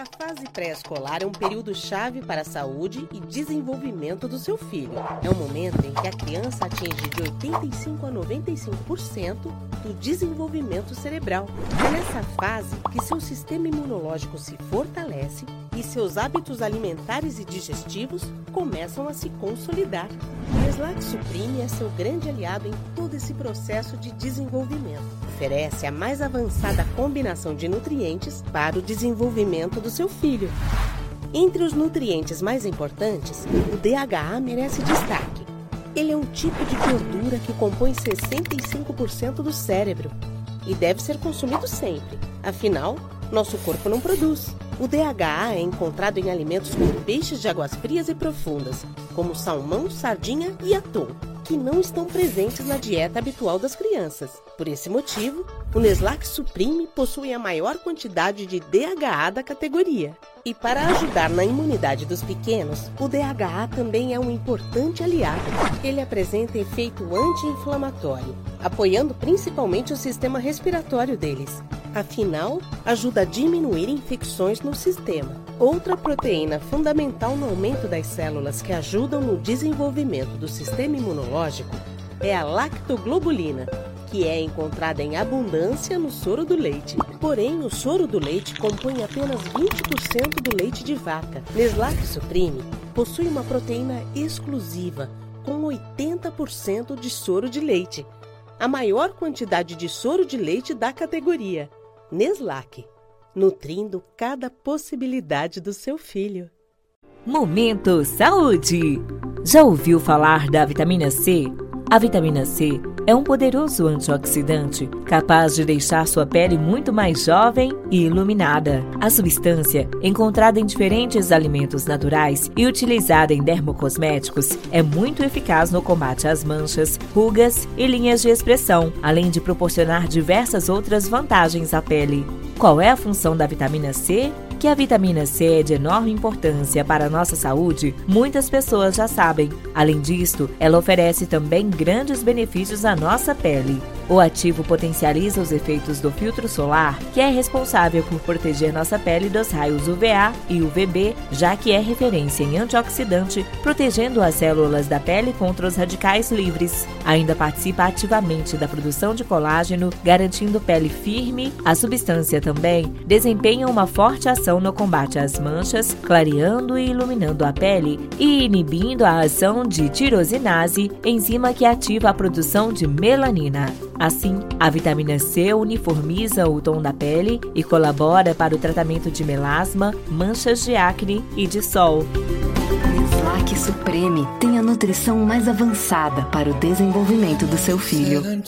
A fase pré-escolar é um período chave para a saúde e desenvolvimento do seu filho. É um momento em que a criança atinge de 85 a 95% do desenvolvimento cerebral. É nessa fase que seu sistema imunológico se fortalece e seus hábitos alimentares e digestivos começam a se consolidar. O Slack Supreme é seu grande aliado em todo esse processo de desenvolvimento. Oferece a mais avançada combinação de nutrientes para o desenvolvimento do seu filho. Entre os nutrientes mais importantes, o DHA merece destaque. Ele é um tipo de gordura que compõe 65% do cérebro e deve ser consumido sempre, afinal, nosso corpo não produz. O DHA é encontrado em alimentos como peixes de águas frias e profundas, como salmão, sardinha e atum, que não estão presentes na dieta habitual das crianças. Por esse motivo, o Neslac Supreme possui a maior quantidade de DHA da categoria. E para ajudar na imunidade dos pequenos, o DHA também é um importante aliado. Ele apresenta efeito anti-inflamatório, apoiando principalmente o sistema respiratório deles. Afinal, ajuda a diminuir infecções no sistema. Outra proteína fundamental no aumento das células que ajudam no desenvolvimento do sistema imunológico é a lactoglobulina, que é encontrada em abundância no soro do leite. Porém, o soro do leite compõe apenas 20% do leite de vaca. Neslac Supreme possui uma proteína exclusiva, com 80% de soro de leite, a maior quantidade de soro de leite da categoria. Neslac, nutrindo cada possibilidade do seu filho. Momento Saúde! Já ouviu falar da vitamina C? A vitamina C é um poderoso antioxidante capaz de deixar sua pele muito mais jovem e iluminada. A substância, encontrada em diferentes alimentos naturais e utilizada em dermocosméticos, é muito eficaz no combate às manchas, rugas e linhas de expressão, além de proporcionar diversas outras vantagens à pele. Qual é a função da vitamina C? Que a vitamina C é de enorme importância para a nossa saúde, muitas pessoas já sabem. Além disto, ela oferece também grandes benefícios à nossa pele. O ativo potencializa os efeitos do filtro solar, que é responsável por proteger nossa pele dos raios UVA e UVB, já que é referência em antioxidante, protegendo as células da pele contra os radicais livres. Ainda participa ativamente da produção de colágeno, garantindo pele firme. A substância também desempenha uma forte ação no combate às manchas, clareando e iluminando a pele e inibindo a ação de tirosinase, enzima que ativa a produção de melanina. Assim, a vitamina C uniformiza o tom da pele e colabora para o tratamento de melasma, manchas de acne e de sol. Neslac Supreme tem a nutrição mais avançada para o desenvolvimento do seu filho.